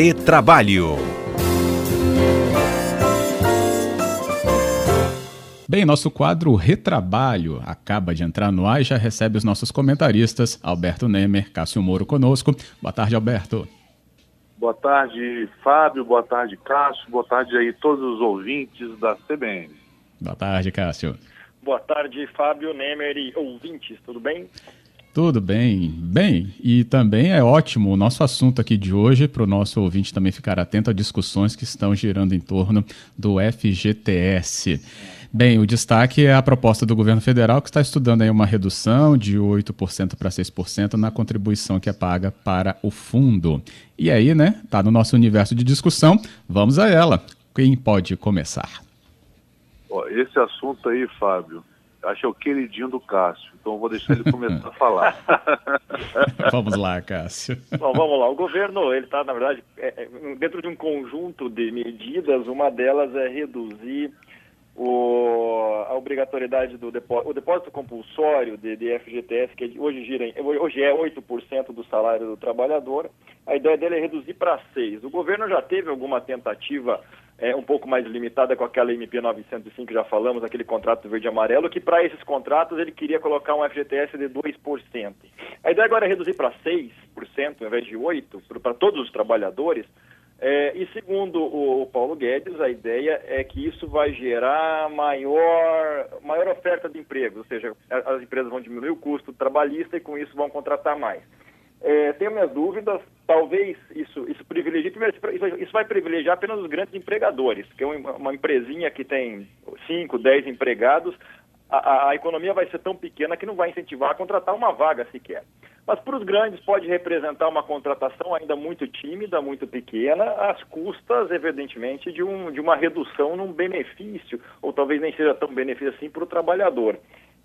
Retrabalho. Bem, nosso quadro Retrabalho acaba de entrar no ar e já recebe os nossos comentaristas, Alberto Nemer, Cássio Moro conosco. Boa tarde, Alberto. Boa tarde, Fábio. Boa tarde, Cássio. Boa tarde aí todos os ouvintes da CBN. Boa tarde, Cássio. Boa tarde, Fábio Nemer e ouvintes, tudo bem? Tudo bem, bem, e também é ótimo o nosso assunto aqui de hoje para o nosso ouvinte também ficar atento a discussões que estão girando em torno do FGTS. Bem, o destaque é a proposta do governo federal que está estudando aí uma redução de 8% para 6% na contribuição que é paga para o fundo. E aí, né, tá no nosso universo de discussão, vamos a ela. Quem pode começar? Esse assunto aí, Fábio, acho que é o queridinho do Cássio, então vou deixar ele começar a falar. vamos lá, Cássio. Bom, vamos lá. O governo, ele está, na verdade, é, é, dentro de um conjunto de medidas, uma delas é reduzir o, a obrigatoriedade do depósito, o depósito compulsório de, de FGTS, que hoje, gira em, hoje é 8% do salário do trabalhador, a ideia dele é reduzir para 6%. O governo já teve alguma tentativa é, um pouco mais limitada com aquela MP 905 que já falamos, aquele contrato verde e amarelo, que para esses contratos ele queria colocar um FGTS de 2%. A ideia agora é reduzir para 6%, ao invés de 8%, para todos os trabalhadores, é, e segundo o, o, Paulo Guedes, a ideia é que isso vai gerar maior, maior oferta de empregos, ou seja, as empresas vão diminuir o custo trabalhista e com isso vão contratar mais. É, tenho minhas dúvidas, talvez isso, isso vai privilegiar apenas os grandes empregadores, que uma, uma empresinha que tem 5, 10 empregados, a, a, economia vai ser tão pequena que não vai incentivar a contratar uma vaga sequer. Mas para os grandes pode representar uma contratação ainda muito tímida, muito pequena, às custas, evidentemente, de, um, de uma redução num benefício, ou talvez nem seja tão benefício assim para o trabalhador.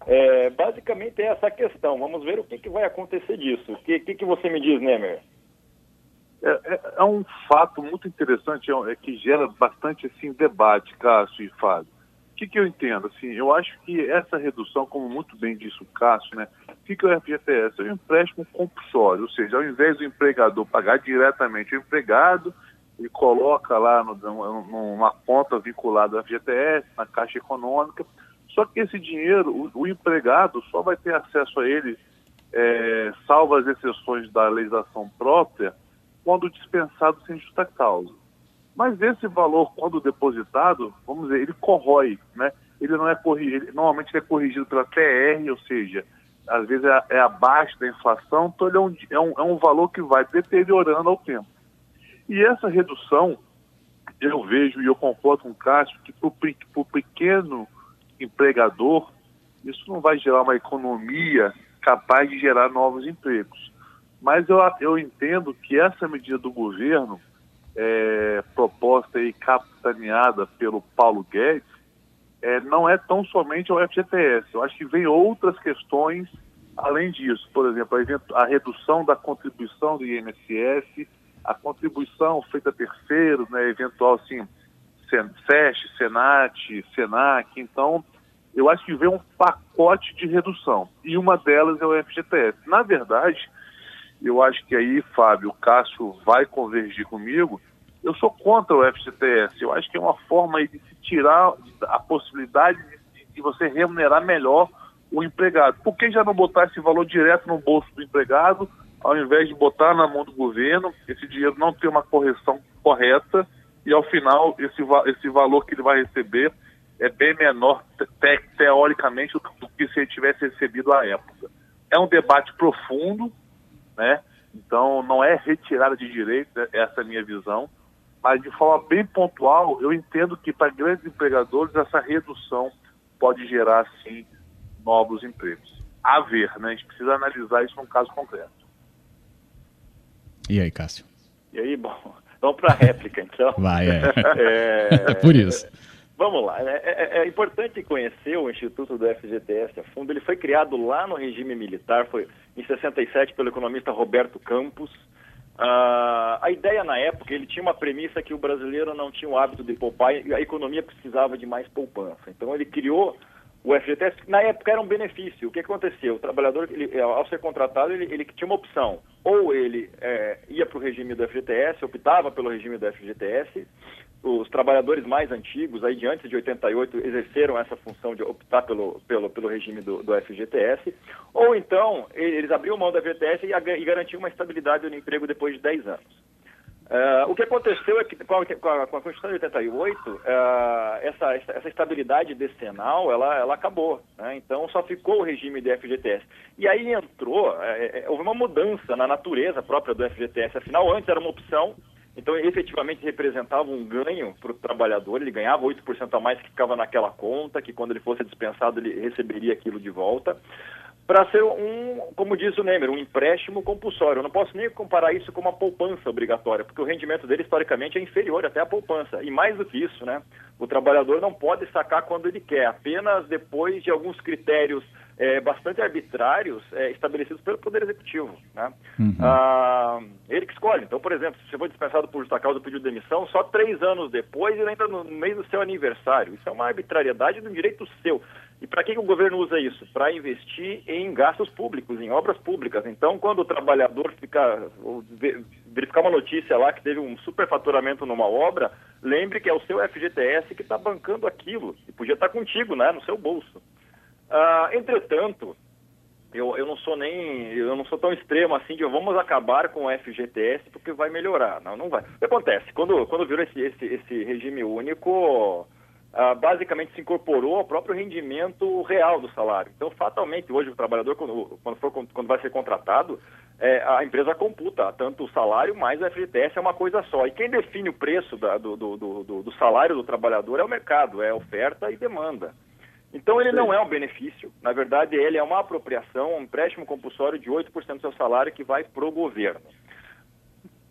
É, basicamente é essa a questão. Vamos ver o que, que vai acontecer disso. O que, que, que você me diz, Nemer? É, é, é, um fato muito interessante, é, é, que gera bastante assim, debate, Cássio e Fábio. O que, que eu entendo? Assim, eu acho que essa redução, como muito bem disse o Cássio, né, que, que é o FGTS? É um empréstimo compulsório, ou seja, ao invés do empregador pagar diretamente o empregado, ele coloca lá no, numa conta vinculada ao FGTS, na Caixa Econômica, só que esse dinheiro, o, o empregado só vai ter acesso a ele, é, salvo as exceções da legislação própria, quando dispensado sem justa causa. Mas esse valor, quando depositado, vamos dizer, ele corrói, né? Ele não é corrigido, normalmente ele é corrigido pela TR, ou seja, às vezes é, é abaixo da inflação, então ele é um, é, um, é um valor que vai deteriorando ao tempo. E essa redução, eu vejo e eu concordo com o Cássio, que para o pequeno empregador, isso não vai gerar uma economia capaz de gerar novos empregos. Mas eu, eu entendo que essa medida do governo, é, proposta e capitaneada pelo Paulo Guedes, é, não é tão somente o FGTS. Eu acho que vem outras questões além disso. Por exemplo, a, a redução da contribuição do INSS, a contribuição feita a terceiros, né, eventual assim, SESC, SENAT, SENAC. Então, eu acho que vem um pacote de redução. E uma delas é o FGTS. Na verdade, eu acho que aí, Fábio, o Cássio vai convergir comigo. Eu sou contra o FGTS. Eu acho que é uma forma de se tirar a possibilidade de, de você remunerar melhor o empregado. Por que já não botar esse valor direto no bolso do empregado, ao invés de botar na mão do governo, esse dinheiro não ter uma correção correta e ao final esse, esse valor que ele vai receber é bem menor te, teoricamente do que se ele tivesse recebido à época. É um debate profundo, né? Então, não é retirada de direito, né? essa é a minha visão, mas de forma bem pontual, eu entendo que para grandes empregadores essa redução pode gerar, sim, novos empregos. A ver, né? A gente precisa analisar isso num caso concreto. E aí, Cássio? E aí, bom, vamos para a réplica, então. Vai, é. é... é por isso. Vamos lá, né? é, é, é, importante conhecer o Instituto do FGTS a fundo. Ele foi criado lá no regime militar, foi em 67 pelo economista Roberto Campos. Uh, a ideia na época, ele tinha uma premissa que o brasileiro não tinha o hábito de poupar e a economia precisava de mais poupança. Então ele criou o FGTS, na época era um benefício. O que aconteceu? O trabalhador, ele, ao ser contratado, ele, ele tinha uma opção, ou ele é, ia para o regime do FGTS, optava pelo regime do FGTS, os trabalhadores mais antigos, aí de antes de 88, exerceram essa função de optar pelo, pelo, pelo regime do, do FGTS, ou então eles abriam mão do FGTS e, e garantiam uma estabilidade no emprego depois de 10 anos. Uh, o que aconteceu é que com a, com a, Constituição de 88, uh, essa, essa estabilidade decenal, ela, ela acabou. Né? Então, só ficou o regime do FGTS. E aí entrou, é, é, houve uma mudança na natureza própria do FGTS. Afinal, antes era uma opção, então, efetivamente representava um ganho para o trabalhador, ele ganhava 8% a mais que ficava naquela conta, que quando ele fosse dispensado ele receberia aquilo de volta, para ser um, como diz o Nemer, um empréstimo compulsório. Eu não posso nem comparar isso com uma poupança obrigatória, porque o rendimento dele historicamente é inferior até à poupança. E mais do que isso, né, o trabalhador não pode sacar quando ele quer, apenas depois de alguns critérios é, bastante arbitrários é, estabelecidos pelo Poder Executivo. Né? Uhum. Ah, ele que escolhe. Então, por exemplo, se você foi dispensado por justa causa pediu demissão, só três anos depois ele entra no meio do seu aniversário. Isso é uma arbitrariedade de um direito seu. E para que, que o governo usa isso? Para investir em gastos públicos, em obras públicas. Então, quando o trabalhador fica, verificar uma notícia lá que teve um superfaturamento numa obra, lembre que é o seu FGTS que está bancando aquilo. E podia estar tá contigo, né, no seu bolso. Ah, entretanto, eu, eu não sou nem eu não sou tão extremo assim de vamos acabar com o FGTS porque vai melhorar. Não, não vai. O que acontece? Quando, quando virou esse, esse, esse regime único, ah, basicamente se incorporou ao próprio rendimento real do salário. Então, fatalmente, hoje o trabalhador, quando, quando, for, quando vai ser contratado, é, a empresa computa tanto o salário mais o FGTS é uma coisa só. E quem define o preço da, do, do, do, do salário do trabalhador é o mercado, é oferta e demanda. Então ele não é um benefício, na verdade ele é uma apropriação, um empréstimo compulsório de 8% do seu salário que vai para o governo.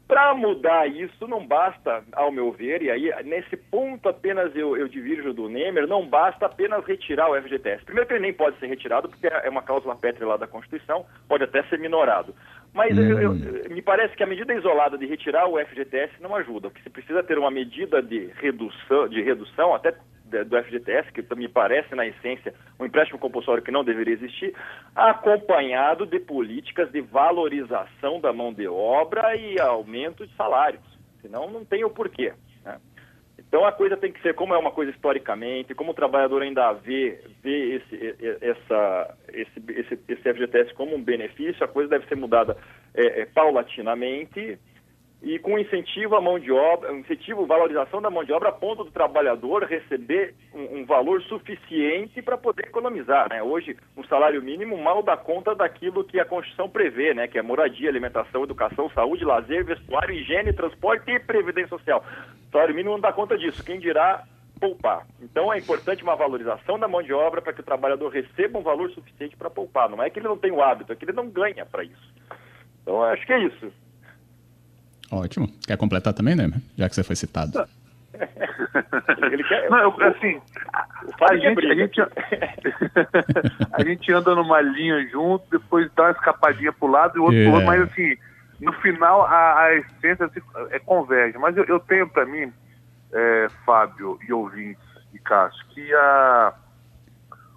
Para mudar isso, não basta, ao meu ver, e aí nesse ponto apenas eu, eu divirjo do Nemer, não basta apenas retirar o FGTS. Primeiro que ele nem pode ser retirado, porque é uma cláusula pétrea lá da Constituição, pode até ser minorado. Mas hum. eu, eu, me parece que a medida isolada de retirar o FGTS não ajuda, porque se precisa ter uma medida de redução, de redução até do FGTS, que me parece, na essência, um empréstimo compulsório que não deveria existir, acompanhado de políticas de valorização da mão de obra e aumento de salários. Senão, não tem o porquê. Né? Então, a coisa tem que ser como é uma coisa historicamente, como o trabalhador ainda vê, vê esse, essa, esse, esse, esse FGTS como um benefício, a coisa deve ser mudada é, é, paulatinamente e com incentivo à mão de obra, incentivo, valorização da mão de obra a ponto do trabalhador receber um, um valor suficiente para poder economizar. Né? Hoje, um salário mínimo mal dá conta daquilo que a Constituição prevê, né? que é moradia, alimentação, educação, saúde, lazer, vestuário, higiene, transporte e previdência social. O salário mínimo não dá conta disso. Quem dirá poupar. Então é importante uma valorização da mão de obra para que o trabalhador receba um valor suficiente para poupar. Não é que ele não tem o hábito, é que ele não ganha para isso. Então acho que é isso. Ótimo. Quer completar também, né? Já que você foi citado. Ele quer... Não, eu, assim, a gente, a, gente, a gente anda numa linha junto, depois dá uma escapadinha pro lado e o outro yeah. pro outro, mas assim, no final a, a essência assim, é converge. Mas eu, eu tenho para mim, é, Fábio e ouvintes e Cássio, que a,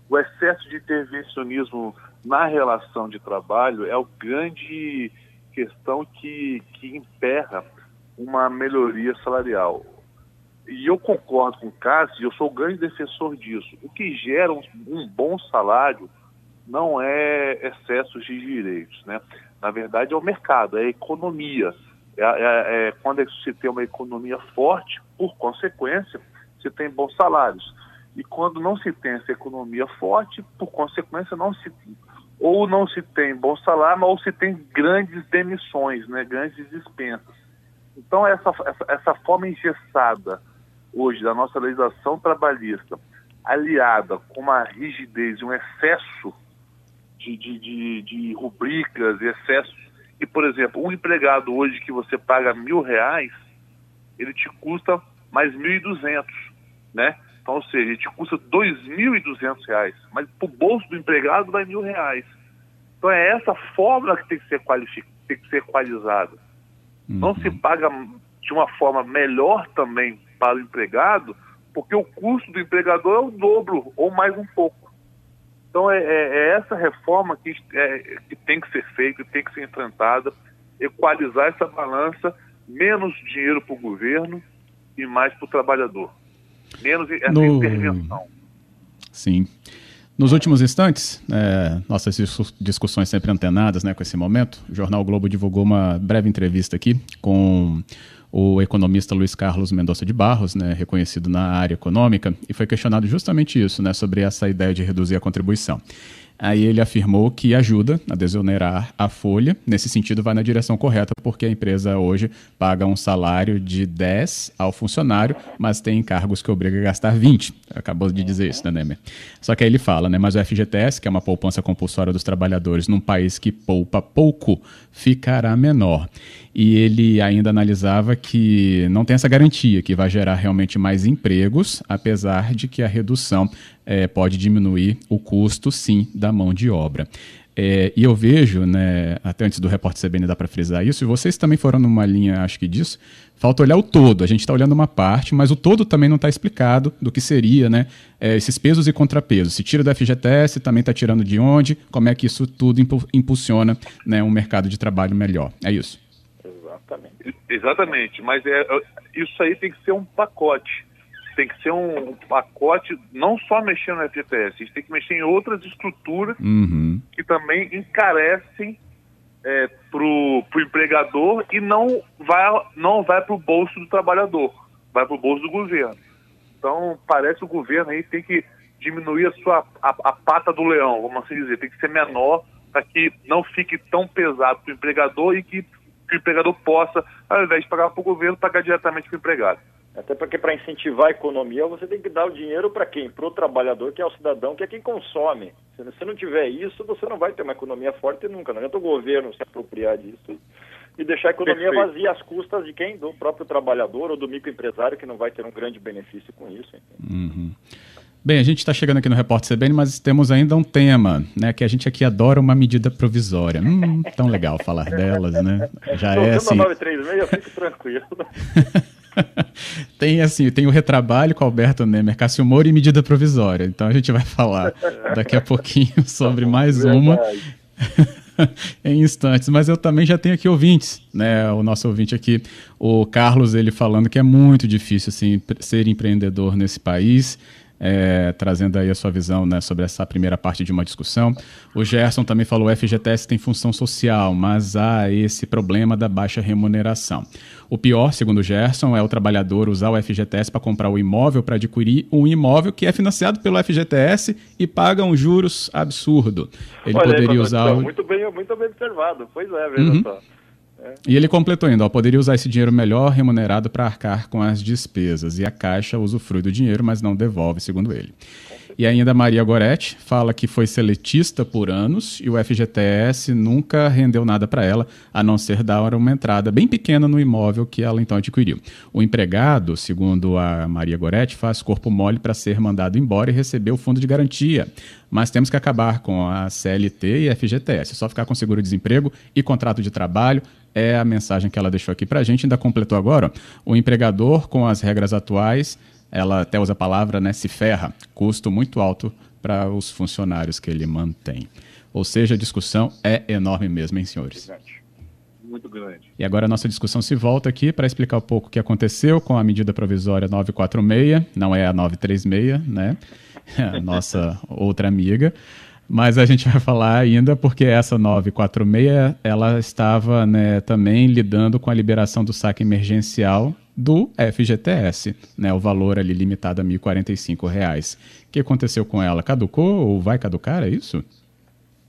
o excesso de intervencionismo na relação de trabalho é o grande questão que, que emperra uma melhoria salarial. E eu concordo com o Cássio, eu sou grande defensor disso. O que gera um, um bom salário não é excessos de direitos, né? Na verdade é o mercado, é a economia. É, é, é, quando se tem uma economia forte, por consequência, se tem bons salários. E quando não se tem essa economia forte, por consequência, não se ou não se tem bom salário, ou se tem grandes demissões, né, grandes dispensas. Então, essa, essa, essa forma engessada hoje da nossa legislação trabalhista, aliada com uma rigidez, um excesso de, de, de, de rubricas, excesso. E, por exemplo, um empregado hoje que você paga mil reais, ele te custa mais mil e duzentos, né? Então, ou seja, te custa R$ 2.200, mas para o bolso do empregado vai mil reais. Então é essa fórmula que tem que ser, tem que ser equalizada. Uhum. Não se paga de uma forma melhor também para o empregado, porque o custo do empregador é o dobro ou mais um pouco. Então é, é, é essa reforma que, é, que tem que ser feita, tem que ser enfrentada. equalizar essa balança, menos dinheiro para o governo e mais para o trabalhador. Menos essa no... intervenção. Sim. Nos últimos instantes, é, nossas discussões sempre antenadas né, com esse momento, o Jornal Globo divulgou uma breve entrevista aqui com o economista Luiz Carlos Mendonça de Barros, né, reconhecido na área econômica, e foi questionado justamente isso, né, sobre essa ideia de reduzir a contribuição. Aí ele afirmou que ajuda a desonerar a folha. Nesse sentido, vai na direção correta, porque a empresa hoje paga um salário de 10 ao funcionário, mas tem encargos que obriga a gastar 20. Acabou de dizer isso, né, Nemer? Só que aí ele fala, né? Mas o FGTS, que é uma poupança compulsória dos trabalhadores num país que poupa pouco, ficará menor. E ele ainda analisava que não tem essa garantia que vai gerar realmente mais empregos, apesar de que a redução é, pode diminuir o custo, sim, da mão de obra. É, e eu vejo, né, até antes do repórter CBN dá para frisar isso, e vocês também foram numa linha, acho que disso, falta olhar o todo. A gente está olhando uma parte, mas o todo também não está explicado do que seria, né, é, esses pesos e contrapesos. Se tira do FGTS, também está tirando de onde, como é que isso tudo impulsiona né, um mercado de trabalho melhor. É isso. Exatamente. Exatamente, mas é, isso aí tem que ser um pacote tem que ser um pacote, não só mexer no FGTS, a gente tem que mexer em outras estruturas uhum. que também encarecem é, para o empregador e não vai, não vai para o bolso do trabalhador, vai para o bolso do governo. Então, parece que o governo aí tem que diminuir a sua a, a pata do leão, vamos assim dizer, tem que ser menor para que não fique tão pesado para o empregador e que, que o empregador possa, ao invés de pagar para o governo, pagar diretamente para o empregado. Até porque para incentivar a economia você tem que dar o dinheiro para quem? Para o trabalhador, que é o cidadão, que é quem consome. Se você não tiver isso, você não vai ter uma economia forte nunca. Não adianta o governo se apropriar disso e deixar a economia Perfeito. vazia às custas de quem? Do próprio trabalhador ou do microempresário, que não vai ter um grande benefício com isso. Uhum. Bem, a gente está chegando aqui no Repórter CBN, mas temos ainda um tema, né? Que a gente aqui adora uma medida provisória. Hum, tão legal falar delas, né? Já é assim. 936, eu fico tranquilo. tem assim, tem o retrabalho com Alberto Nemer, Cássio Moro e medida provisória. Então a gente vai falar daqui a pouquinho sobre mais uma em instantes. Mas eu também já tenho aqui ouvintes, né? O nosso ouvinte aqui, o Carlos, ele falando que é muito difícil assim ser empreendedor nesse país é, trazendo aí a sua visão né, sobre essa primeira parte de uma discussão. O Gerson também falou: o FGTS tem função social, mas há esse problema da baixa remuneração. O pior, segundo o Gerson, é o trabalhador usar o FGTS para comprar o imóvel, para adquirir um imóvel que é financiado pelo FGTS e paga um juros absurdo. Ele Olha, poderia usar. O... Muito bem, muito bem observado. Pois é, veja uhum. só. E ele completou ainda, ó, poderia usar esse dinheiro melhor remunerado para arcar com as despesas. E a Caixa usufrui do dinheiro, mas não devolve, segundo ele. E ainda Maria Goretti fala que foi seletista por anos e o FGTS nunca rendeu nada para ela, a não ser dar uma entrada bem pequena no imóvel que ela então adquiriu. O empregado, segundo a Maria Goretti, faz corpo mole para ser mandado embora e receber o fundo de garantia. Mas temos que acabar com a CLT e FGTS, só ficar com seguro-desemprego e contrato de trabalho, é a mensagem que ela deixou aqui para a gente. Ainda completou agora: ó, o empregador, com as regras atuais, ela até usa a palavra, né, se ferra, custo muito alto para os funcionários que ele mantém. Ou seja, a discussão é enorme mesmo, hein, senhores? Muito grande. E agora a nossa discussão se volta aqui para explicar um pouco o que aconteceu com a medida provisória 946, não é a 936, né? a nossa outra amiga. Mas a gente vai falar ainda porque essa 946 ela estava né, também lidando com a liberação do saque emergencial do FGTS, né, o valor ali limitado a R$ 1.045. O que aconteceu com ela? Caducou ou vai caducar, é isso?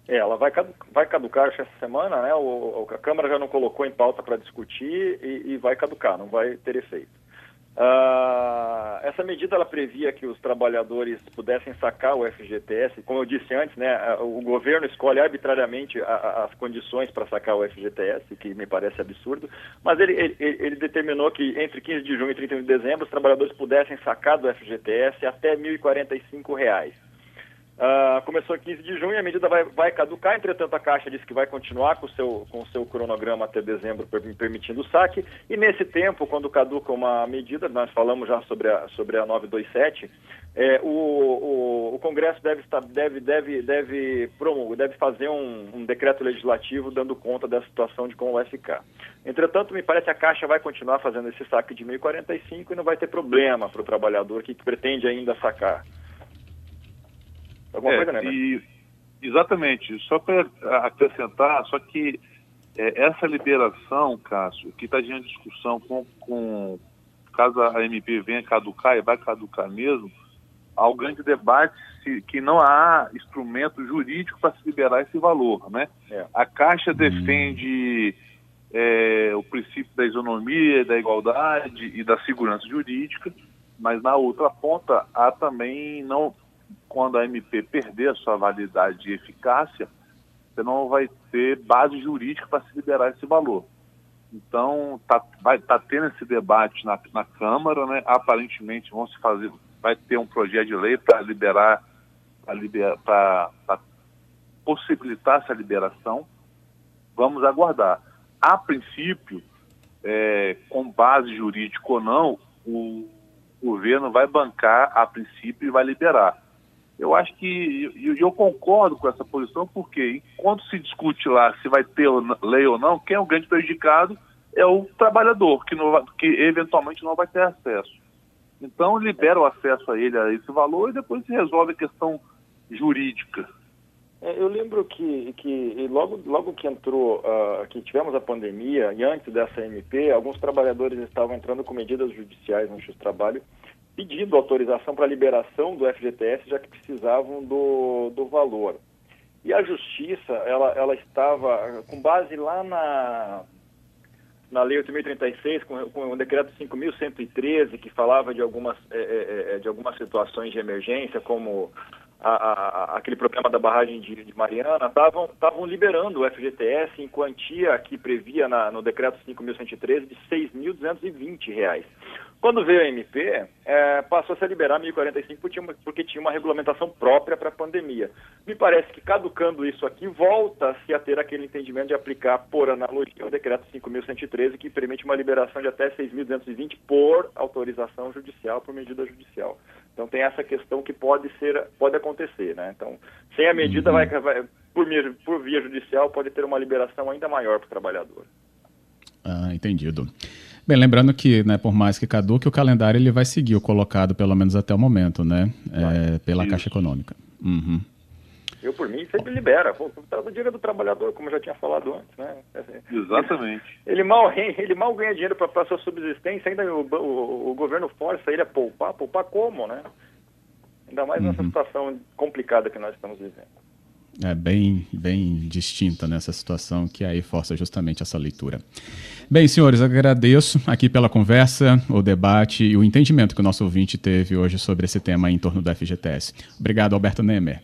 É, ela vai, vai caducar essa semana, né? O, a Câmara já não colocou em pauta para discutir e, e vai caducar, não vai ter efeito. Uh, essa medida ela previa que os trabalhadores pudessem sacar o FGTS. Como eu disse antes, né, o governo escolhe arbitrariamente a, a, as condições para sacar o FGTS, que me parece absurdo, mas ele, ele, ele, determinou que entre 15 de junho e 31 de dezembro os trabalhadores pudessem sacar do FGTS até R$ 1.045. Uh, começou em 15 de junho, a medida vai, vai caducar, entretanto a Caixa disse que vai continuar com o seu, com o seu cronograma até dezembro, permitindo o saque, e nesse tempo, quando caduca uma medida, nós falamos já sobre a, sobre a 927, É, o, o, o, Congresso deve, deve, deve, deve, deve fazer um, um, decreto legislativo dando conta da situação de como vai ficar. Entretanto, me parece que a Caixa vai continuar fazendo esse saque de 1.045 e não vai ter problema para o trabalhador que pretende ainda sacar. Alguma é, coisa, né? E, exatamente. Só para acrescentar, só que é, essa liberação, Cássio, que está em discussão com, com caso a MP venha caducar e vai caducar mesmo, há um grande debate se, que não há instrumento jurídico para se liberar esse valor. Né? É. A Caixa defende é, o princípio da isonomia, da igualdade e da segurança jurídica, mas na outra ponta há também, não, quando a MP perder a sua validade e eficácia, você não vai ter base jurídica para se liberar esse valor. Então, está tá tendo esse debate na, na Câmara, né? Aparentemente vão se fazer, vai ter um projeto de lei para liberar, para possibilitar essa liberação. Vamos aguardar. A princípio, é, com base jurídica ou não, o governo vai bancar a princípio e vai liberar. Eu acho que eu, eu concordo com essa posição, porque enquanto se discute lá se vai ter lei ou não, quem é o grande prejudicado é o trabalhador, que, não, que eventualmente não vai ter acesso. Então, libera o acesso a ele a esse valor e depois se resolve a questão jurídica. É, eu lembro que, que logo, logo que entrou, uh, que tivemos a pandemia e antes dessa MP, alguns trabalhadores estavam entrando com medidas judiciais no Justiça Pedindo autorização para liberação do FGTS, já que precisavam do, do valor. E a Justiça, ela, ela estava, com base lá na, na Lei 8.036, com, com o decreto 5.113, que falava de algumas, é, é, é, de algumas situações de emergência, como a, a, aquele problema da barragem de, de Mariana, estavam liberando o FGTS em quantia que previa na, no decreto 5.113 de R$ 6.220. Quando veio a MP, é, passou -se a liberar 1.045 porque tinha, porque tinha uma regulamentação própria para a pandemia. Me parece que caducando isso aqui, volta-se a ter aquele entendimento de aplicar, por analogia, o decreto 5.113, que permite uma liberação de até 6.220 por autorização judicial, por medida judicial. Então tem essa questão que pode ser, pode acontecer, né? Então, sem a medida, uhum. vai, vai por, por via judicial, pode ter uma liberação ainda maior para o trabalhador. Ah, entendido. Bem, lembrando que, né, por mais que caduque, o calendário ele vai seguir o colocado, pelo menos até o momento, né? É, pela Isso. Caixa Econômica. Uhum. Eu, por mim, sempre libera. Tá do dia do trabalhador, como eu já tinha falado antes, né? Exatamente. Ele, ele mal, ele mal ganha dinheiro para a sua subsistência, ainda o, o, o, governo força ele a poupar. Poupar como, né? Ainda mais uhum. nessa situação complicada que nós estamos vivendo. É bem, bem distinta nessa situação que aí força justamente essa leitura. Bem, senhores, agradeço aqui pela conversa, o debate e o entendimento que o nosso ouvinte teve hoje sobre esse tema em torno do FGTS. Obrigado, Alberto Nemer.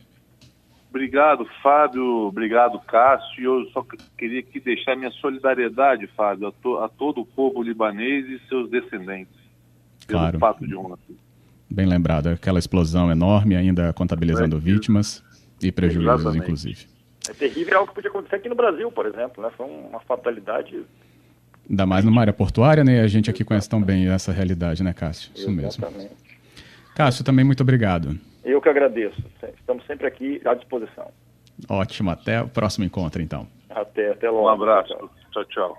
Obrigado, Fábio. Obrigado, Cássio. Eu só queria aqui deixar minha solidariedade, Fábio, a, to, a todo o povo libanês e seus descendentes. Claro. Fato de ontem. Bem lembrado, aquela explosão enorme, ainda contabilizando é, vítimas e prejuízos, Exatamente. inclusive. É terrível, é algo que podia acontecer aqui no Brasil, por exemplo, né? Foi uma fatalidade Ainda mais numa área portuária, né? A gente aqui conhece tão bem essa realidade, né, Cássio? Isso Exatamente. mesmo. Cássio, também muito obrigado. Eu que agradeço. Estamos sempre aqui à disposição. Ótimo. Até o próximo encontro, então. Até, até logo. Um abraço. tchau. tchau.